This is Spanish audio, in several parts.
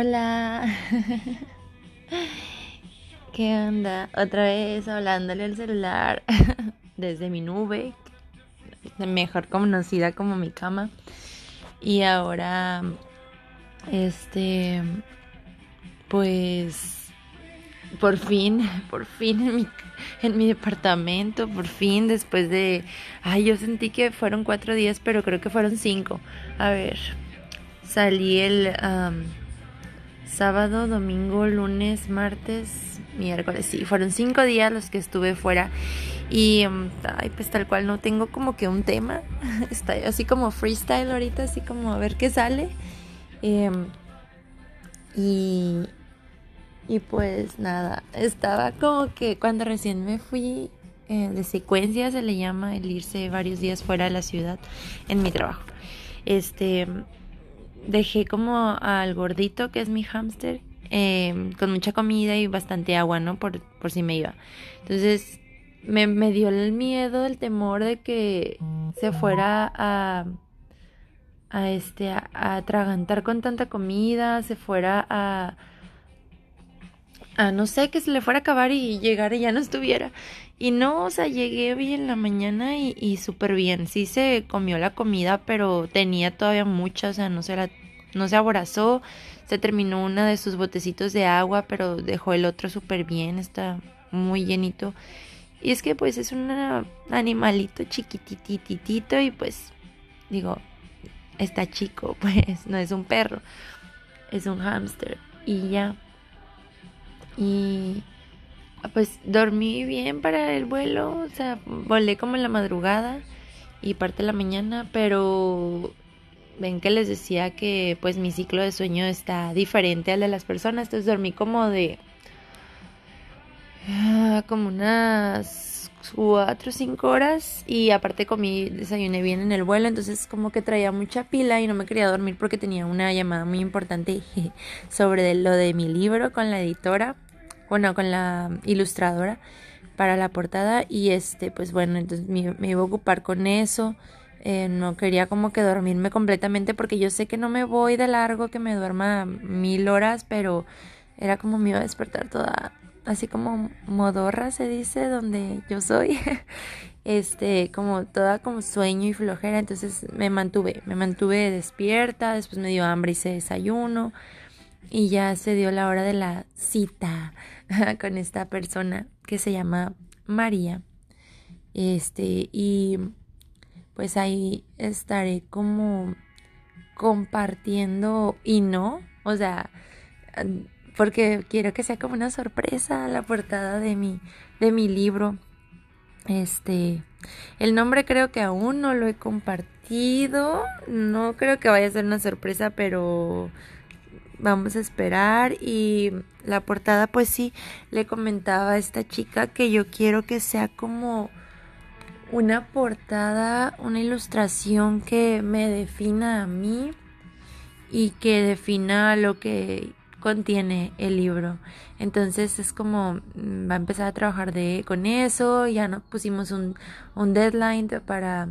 Hola. ¿Qué onda? Otra vez hablándole al celular desde mi nube, mejor conocida como mi cama. Y ahora, este, pues, por fin, por fin en mi, en mi departamento, por fin, después de, ay, yo sentí que fueron cuatro días, pero creo que fueron cinco. A ver, salí el sábado, domingo, lunes, martes, miércoles. Sí, fueron cinco días los que estuve fuera. Y um, ay, pues tal cual no tengo como que un tema. Está así como freestyle ahorita, así como a ver qué sale. Em, y, y pues nada, estaba como que cuando recién me fui eh, de secuencia, se le llama el irse varios días fuera de la ciudad en mi trabajo. Este dejé como al gordito, que es mi hámster, em, con mucha comida y bastante agua, ¿no? Por, por si me iba. Entonces me, me dio el miedo, el temor de que se fuera a a este a, atragantar con tanta comida, se fuera a a no sé, que se le fuera a acabar y llegara y ya no estuviera. Y no, o sea, llegué bien en la mañana y, y súper bien. Sí se comió la comida, pero tenía todavía mucha, o sea, no se, la, no se aborazó. Se terminó una de sus botecitos de agua, pero dejó el otro súper bien, está muy llenito. Y es que pues es un animalito chiquitititito y pues digo, está chico, pues no es un perro, es un hámster. Y ya. Y pues dormí bien para el vuelo, o sea, volé como en la madrugada y parte de la mañana, pero ven que les decía que pues mi ciclo de sueño está diferente al de las personas, entonces dormí como de ah, como unas cuatro o cinco horas y aparte comí, desayuné bien en el vuelo, entonces como que traía mucha pila y no me quería dormir porque tenía una llamada muy importante sobre lo de mi libro con la editora bueno, con la ilustradora para la portada y este, pues bueno, entonces me, iba a ocupar con eso. Eh, no quería como que dormirme completamente porque yo sé que no me voy de largo, que me duerma mil horas, pero era como me iba a despertar toda, así como modorra se dice, donde yo soy, este, como toda como sueño y flojera, entonces me mantuve, me mantuve despierta, después me dio hambre y hice desayuno y ya se dio la hora de la cita con esta persona que se llama María. Este, y pues ahí estaré como compartiendo y no, o sea, porque quiero que sea como una sorpresa la portada de mi de mi libro. Este, el nombre creo que aún no lo he compartido, no creo que vaya a ser una sorpresa, pero vamos a esperar y la portada pues sí le comentaba a esta chica que yo quiero que sea como una portada, una ilustración que me defina a mí y que defina lo que contiene el libro. Entonces es como mm, va a empezar a trabajar de con eso, ya nos pusimos un, un deadline para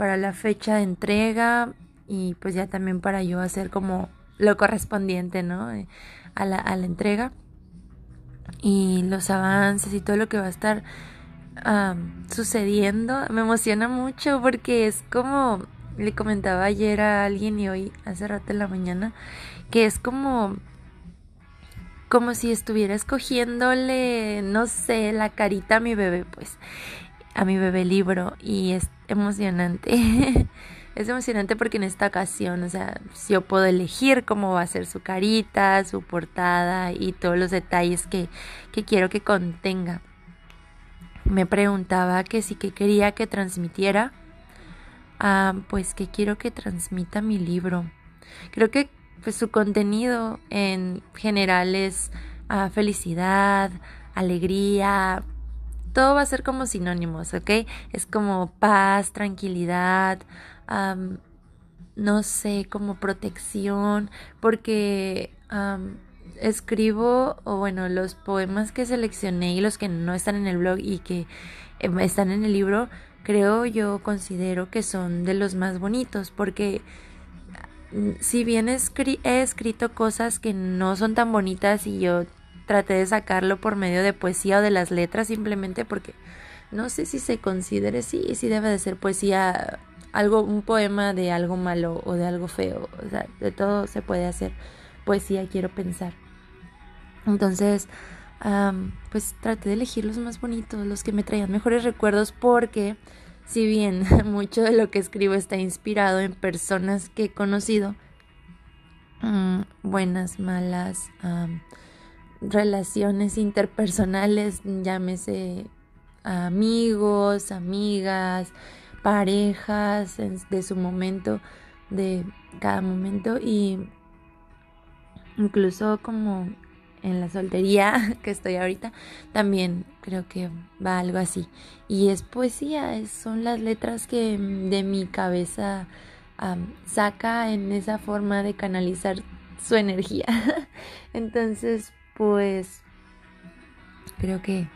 para la fecha de entrega y pues ya también para yo hacer como lo correspondiente, ¿no? Eh, a la, a la entrega y los avances y todo lo que va a estar sucediendo. Me emociona mucho porque es como le comentaba ayer a alguien y hoy hace rato en la mañana que es como como si estuviera escogiéndole no sé la carita a mi bebé pues a mi bebé libro y es emocionante es emocionante porque en esta ocasión, o sea, yo puedo elegir cómo va a ser su carita, su portada y todos los detalles que, que quiero que contenga. Me preguntaba que si que quería que transmitiera, ah, pues que quiero que transmita mi libro. Creo que pues, su contenido en general es ah, felicidad, alegría, todo va a ser como sinónimos, ¿ok? Es como paz, tranquilidad, no sé, como protección, porque escribo, o bueno, los poemas que seleccioné y los que no están en el blog y que em, están en el libro, creo yo considero que son de los más bonitos, porque si bien he escrito cosas que no son tan bonitas y yo traté de sacarlo por medio de poesía o de las letras simplemente porque no sé si se considere sí, si debe de ser poesía, algo, un poema de algo malo o de algo feo, o sea, de todo se puede hacer poesía, quiero pensar. Entonces, pues traté de elegir los más bonitos, los que me traían mejores recuerdos porque si bien mucho de lo que escribo está inspirado en personas que he conocido, mm, buenas, malas, relaciones interpersonales, llámese amigos, amigas, parejas de su momento, de cada momento y incluso como en la soltería que estoy ahorita, también creo que va algo así. Y es poesía, son las letras que de mi cabeza saca en esa forma de canalizar su energía. Entonces, pues creo que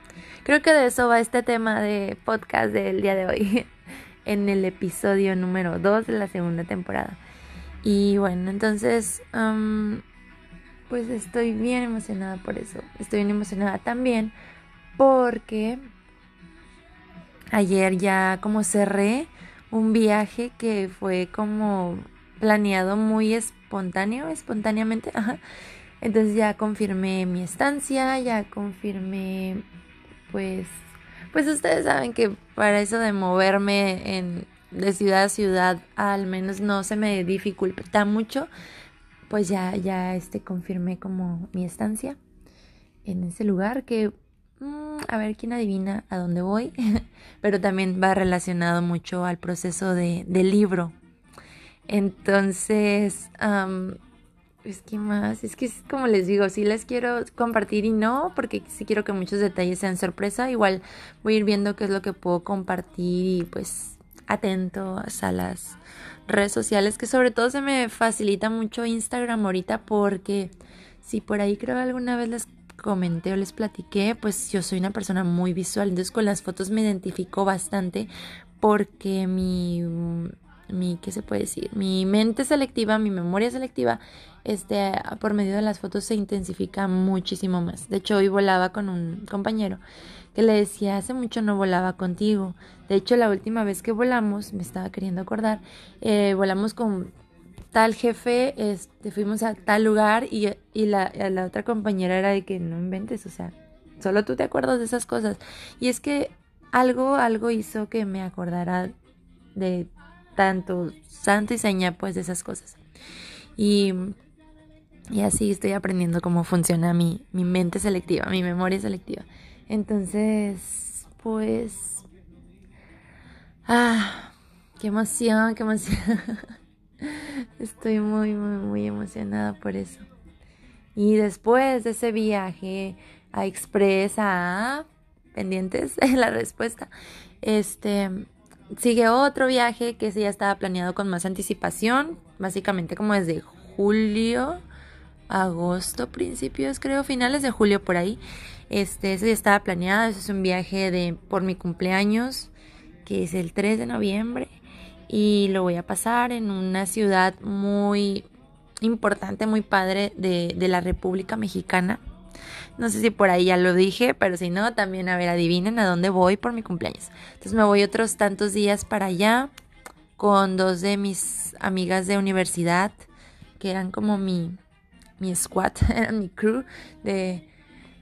creo que de eso va este tema de podcast del día de hoy en el episodio número 2 de la segunda temporada. Y bueno, entonces pues estoy bien emocionada por eso. Estoy bien emocionada también porque ayer ya como cerré un viaje que fue como planeado muy espontáneo, espontáneamente. Entonces ya confirmé mi estancia, ya confirmé pues pues ustedes saben que para eso de moverme en de ciudad a ciudad al menos no se me dificulta mucho pues ya, ya este, confirmé como mi estancia en ese lugar que, mm, a ver quién adivina a dónde voy, pero también va relacionado mucho al proceso de, del libro. Entonces, es que más, es que como les digo, si les quiero compartir y no, porque sí quiero que muchos detalles sean sorpresa, igual voy a ir viendo qué es lo que puedo compartir y pues atento a las redes sociales, que sobre todo se me facilita mucho Instagram ahorita porque si por ahí creo alguna vez les comenté o les platiqué, pues yo soy una persona muy visual, entonces con las fotos me identifico bastante porque mi mi qué se puede decir, mi mente selectiva, mi memoria selectiva, este por medio de las fotos se intensifica muchísimo más. De hecho, hoy volaba con un compañero que le decía, hace mucho no volaba contigo. De hecho, la última vez que volamos, me estaba queriendo acordar, eh, volamos con tal jefe, este, fuimos a tal lugar y, y la, la otra compañera era de que no inventes, o sea, solo tú te acuerdas de esas cosas. Y es que algo, algo hizo que me acordara de tanto santo y seña, pues, de esas cosas. Y, y así estoy aprendiendo cómo funciona mi, mi mente selectiva, mi memoria selectiva. Entonces, pues... Ah, qué emoción, qué emoción. Estoy muy, muy, muy emocionada por eso. Y después de ese viaje a Expresa, pendientes de la respuesta, este, sigue otro viaje que ya estaba planeado con más anticipación, básicamente como desde julio, agosto, principios, creo, finales de julio por ahí. Este, ya estaba planeado, ese es un viaje de por mi cumpleaños, que es el 3 de noviembre, y lo voy a pasar en una ciudad muy importante, muy padre de, de la República Mexicana. No sé si por ahí ya lo dije, pero si no, también a ver, adivinen a dónde voy por mi cumpleaños. Entonces me voy otros tantos días para allá con dos de mis amigas de universidad, que eran como mi, mi squad, eran mi crew de,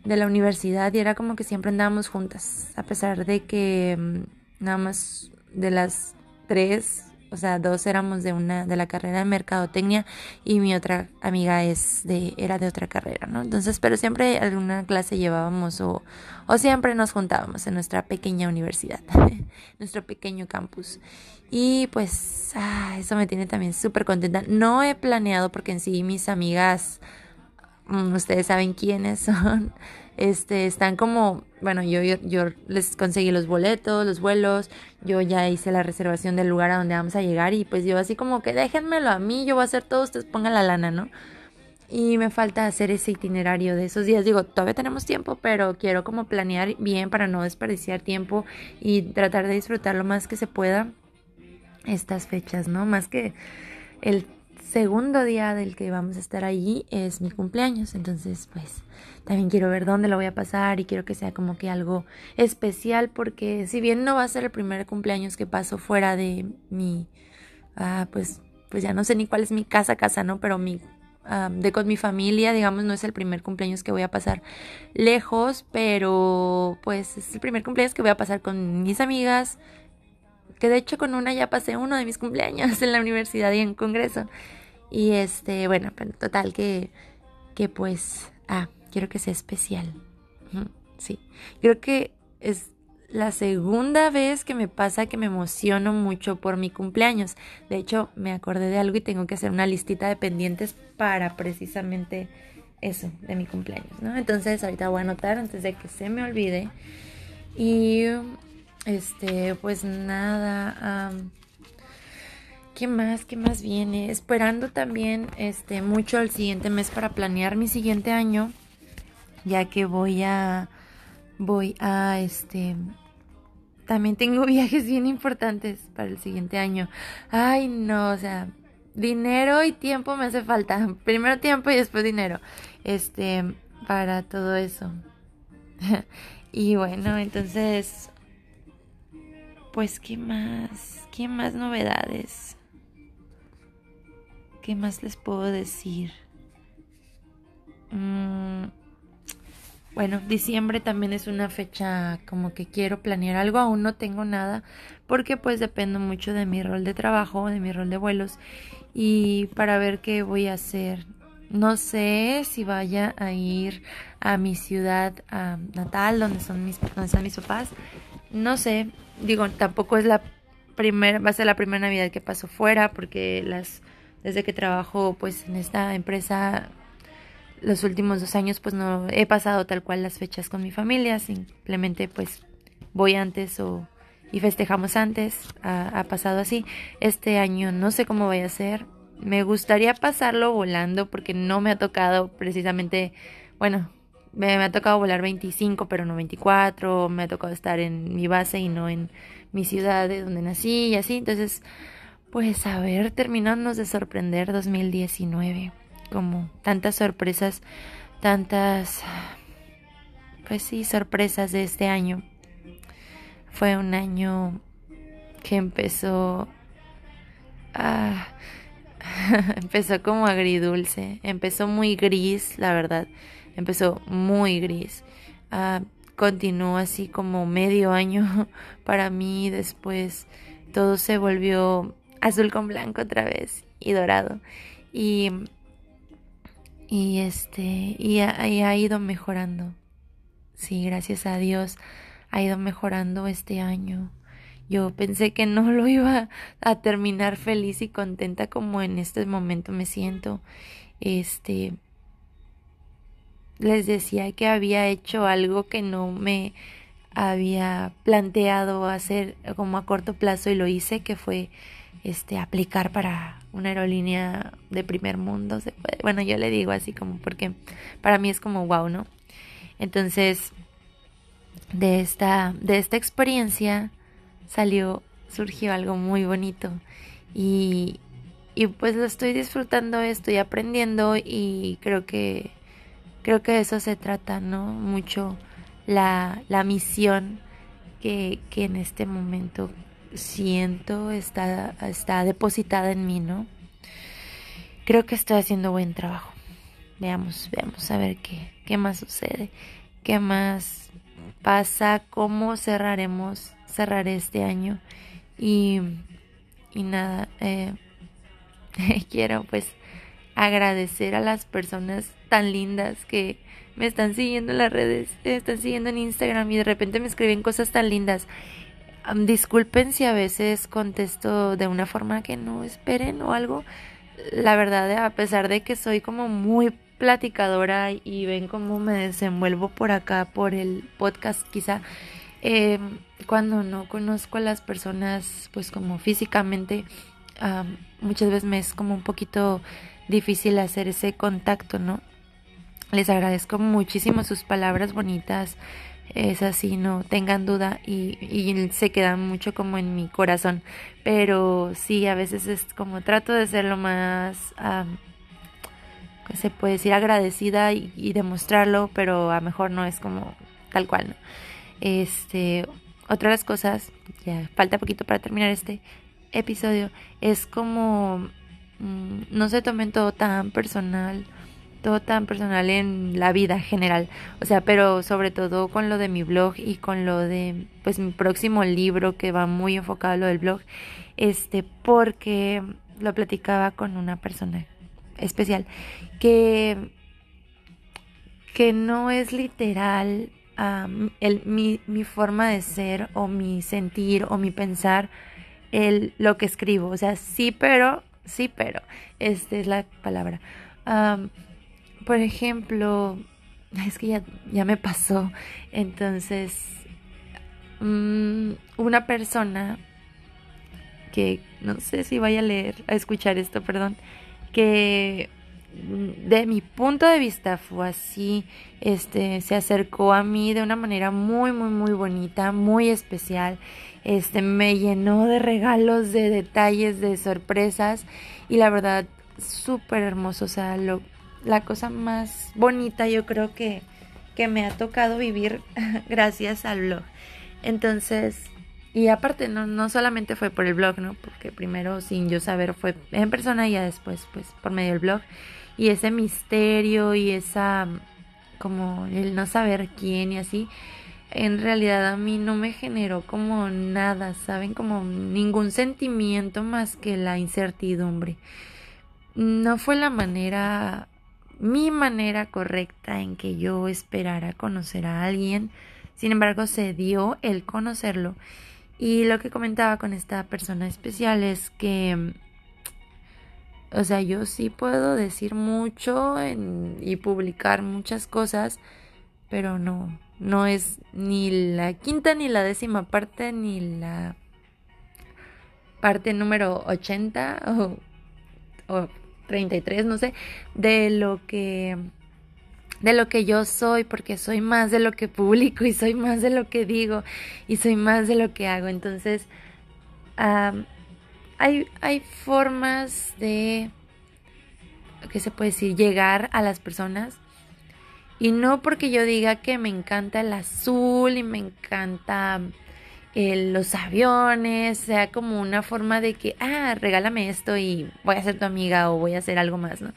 de la universidad y era como que siempre andábamos juntas, a pesar de que mm, nada más de las tres, o sea, dos éramos de una de la carrera de mercadotecnia y mi otra amiga es de era de otra carrera, ¿no? Entonces, pero siempre alguna clase llevábamos o, o siempre nos juntábamos en nuestra pequeña universidad, nuestro pequeño campus. Y pues ah, eso me tiene también súper contenta. No he planeado porque en sí mis amigas Mm, ustedes saben quiénes son, este, están como, bueno, yo, yo, les conseguí los boletos, los vuelos, yo ya hice la reservación del lugar a donde vamos a llegar y pues yo así como que déjenmelo a mí, yo voy a hacer todo, ustedes pongan la lana, ¿no? Y me falta hacer ese itinerario de esos días. Digo, todavía tenemos tiempo, pero quiero como planear bien para no desperdiciar tiempo y tratar de disfrutar lo más que se pueda estas fechas, ¿no? Más que el segundo día del que vamos a estar allí es mi cumpleaños. Entonces, pues también quiero ver dónde lo voy a pasar y quiero que sea como que algo especial porque si bien no va a ser el primer cumpleaños que paso fuera de mi, ah, pues, pues ya no sé ni cuál es mi casa, casa, ¿no? Pero mi de con mi familia, digamos, no es el primer cumpleaños que voy a pasar lejos, pero pues es el primer cumpleaños que voy a pasar con mis amigas, que de hecho con una ya pasé uno de mis cumpleaños en la universidad y en congreso. Y este, bueno, pero total que, que pues, ah, quiero que sea especial. Sí, creo que es la segunda vez que me pasa que me emociono mucho por mi cumpleaños. De hecho, me acordé de algo y tengo que hacer una listita de pendientes para precisamente eso, de mi cumpleaños, ¿no? Entonces, ahorita voy a anotar antes de que se me olvide. Y, este, pues nada. ¿Qué más? ¿Qué más viene? Esperando también este mucho el siguiente mes para planear mi siguiente año, ya que voy a voy a este también tengo viajes bien importantes para el siguiente año. Ay, no, o sea, dinero y tiempo me hace falta. Primero tiempo y después dinero. Este, para todo eso. y bueno, entonces pues qué más, qué más novedades. ¿Qué más les puedo decir? Mm, bueno, diciembre también es una fecha como que quiero planear algo, aún no tengo nada porque pues dependo mucho de mi rol de trabajo, de mi rol de vuelos y para ver qué voy a hacer. No sé si vaya a ir a mi ciudad natal, donde son mis, donde están mis papás. No sé, digo, tampoco es la primera, va a ser la primera Navidad que paso fuera porque las desde que trabajo pues en esta empresa los últimos dos años pues no he pasado tal cual las fechas con mi familia, simplemente pues voy antes o y festejamos antes, ha, pasado así. Este año no sé cómo voy a ser, me gustaría pasarlo volando porque no me ha tocado precisamente, bueno, me, me, ha tocado volar 25 pero no 24, me ha tocado estar en mi base y no en mi ciudad de donde nací y así, entonces pues a ver, terminarnos de sorprender 2019 como tantas sorpresas, tantas, pues sí, sorpresas de este año. Fue un año que empezó, ah, empezó como agridulce, empezó muy gris, la verdad, empezó muy gris. Ah, continuó así como medio año para mí, después todo se volvió azul con blanco otra vez y dorado. Y y este y ha, ido mejorando. Sí, gracias a Dios ha ido mejorando este año. Yo pensé que no lo iba a terminar feliz y contenta como en este momento me siento. Este les decía que había hecho algo que no me había planteado hacer como a corto plazo y lo hice, que fue este aplicar para una aerolínea de primer mundo, se puede. Bueno, yo le digo así como porque para mí es como wow, ¿no? Entonces, de esta de esta experiencia salió surgió algo muy bonito y y pues lo estoy disfrutando, estoy aprendiendo y creo que creo que de eso se trata, ¿no? Mucho la, la misión que, que en este momento siento está, está depositada en mí, ¿no? Creo que estoy haciendo buen trabajo. Veamos, veamos a ver qué, qué más sucede, qué más pasa, cómo cerraremos, cerraré este año y, y nada, eh, quiero pues agradecer a las personas tan lindas que me están siguiendo en las redes, me están siguiendo en Instagram y de repente me escriben cosas tan lindas disculpen si a veces contesto de una forma que no esperen o algo. La verdad, a pesar de que soy como muy platicadora y ven cómo me desenvuelvo por acá, por el podcast quizá, eh, cuando no conozco a las personas pues como físicamente, muchas veces me es como un poquito difícil hacer ese contacto, ¿no? Les agradezco muchísimo sus palabras bonitas, es así, no tengan duda y, y se queda mucho como en mi corazón. Pero sí, a veces es como trato de ser lo más, se puede decir, agradecida y, demostrarlo, pero a mejor no es como tal cual, ¿no? Este, otra de las cosas, ya falta poquito para terminar este episodio, es como mm, no se tomen todo tan personal todo tan personal en la vida general. O sea, pero sobre todo con lo de mi blog y con lo de pues mi próximo libro que va muy enfocado a lo del blog. Este, porque lo platicaba con una persona especial que que no es literal el, mi, mi forma de ser o mi sentir o mi pensar el, lo que escribo. O sea, sí, pero, sí, pero, esta es la palabra por ejemplo, es que ya, ya me pasó, entonces, mm, una persona que no sé si vaya a leer, a escuchar esto, perdón, que de mi punto de vista fue así, este, se acercó a mí de una manera muy, muy, muy bonita, muy especial, este, me llenó de regalos, de detalles, de sorpresas y la verdad, súper hermoso, o sea, lo, la cosa más bonita yo creo que, que me ha tocado vivir gracias al blog. Entonces, y aparte no, no solamente fue por el blog, ¿no? Porque primero sin yo saber fue en persona y ya después pues por medio del blog. Y ese misterio y esa como el no saber quién y así, en realidad a mí no me generó como nada, ¿saben? Como ningún sentimiento más que la incertidumbre. No fue la manera mi manera correcta en que yo esperara conocer a alguien. Sin embargo, se dio el conocerlo. Y lo que comentaba con esta persona especial es que, o sea, yo sí puedo decir mucho y publicar muchas cosas, pero no, no es ni la quinta ni la décima parte ni la parte número 80 o, 33, no sé, de lo que de lo que yo soy, porque soy más de lo que publico y soy más de lo que digo y soy más de lo que hago. Entonces, hay, hay formas de, ¿qué se puede decir?, llegar a las personas. Y no porque yo diga que me encanta el azul y me encanta los aviones, sea como una forma de que, ah, regálame esto y voy a ser tu amiga o voy a hacer algo más, ¿no?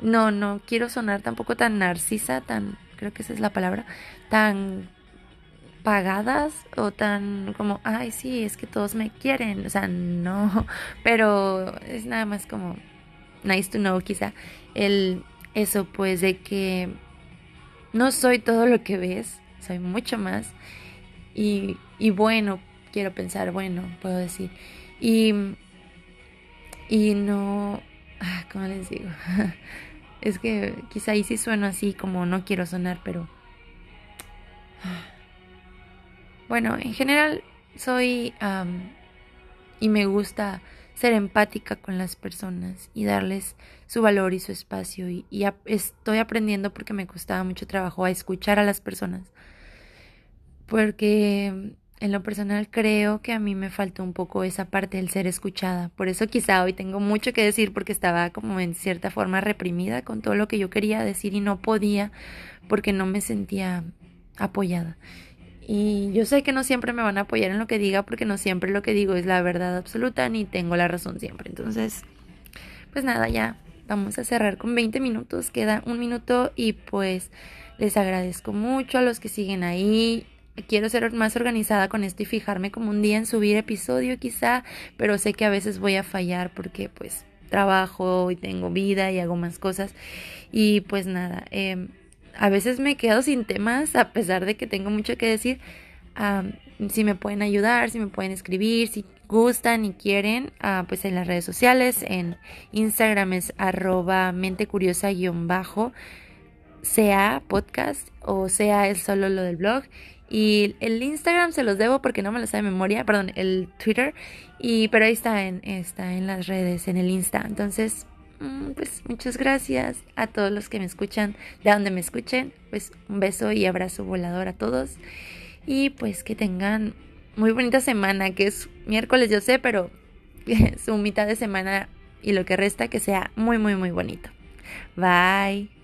No, no quiero sonar tampoco tan narcisa, tan, creo que esa es la palabra, tan pagadas o tan como, ay, sí, es que todos me quieren, o sea, no, pero es nada más como nice to know quizá el eso pues de que no soy todo lo que ves, soy mucho más y, y bueno, quiero pensar, bueno, puedo decir. Y, y no, ah, ¿cómo les digo? es que quizá ahí sí sueno así como no quiero sonar, pero... Bueno, en general soy y me gusta ser empática con las personas y darles su valor y su espacio y, y estoy aprendiendo porque me costaba mucho trabajo a escuchar a las personas porque en lo personal creo que a mí me faltó un poco esa parte del ser escuchada. Por eso quizá hoy tengo mucho que decir porque estaba como en cierta forma reprimida con todo lo que yo quería decir y no podía porque no me sentía apoyada. Y yo sé que no siempre me van a apoyar en lo que diga porque no siempre lo que digo es la verdad absoluta ni tengo la razón siempre. Entonces, pues nada, ya vamos a cerrar con 20 minutos. Queda un minuto y pues les agradezco mucho a los que siguen ahí quiero ser más organizada con esto y fijarme como un día en subir episodio quizá, pero sé que a veces voy a fallar porque pues trabajo y tengo vida y hago más cosas y pues nada, eh, a veces me quedo sin temas a pesar de que tengo mucho que decir. si me pueden ayudar, si me pueden escribir, si gustan y quieren, ah, pues en las redes sociales, en Instagram es arroba mente curiosa guion bajo, sea podcast o sea es solo lo del blog y el Instagram se los debo porque no me lo sabe de memoria, perdón, el Twitter. Y, pero ahí está en, está en las redes, en el Insta. Entonces, mm, pues muchas gracias a todos los que me escuchan, de donde me escuchen, pues un beso y abrazo volador a todos y pues que tengan muy bonita semana, que es miércoles yo sé, pero su mitad de semana y lo que resta que sea muy muy muy bonito. Bye.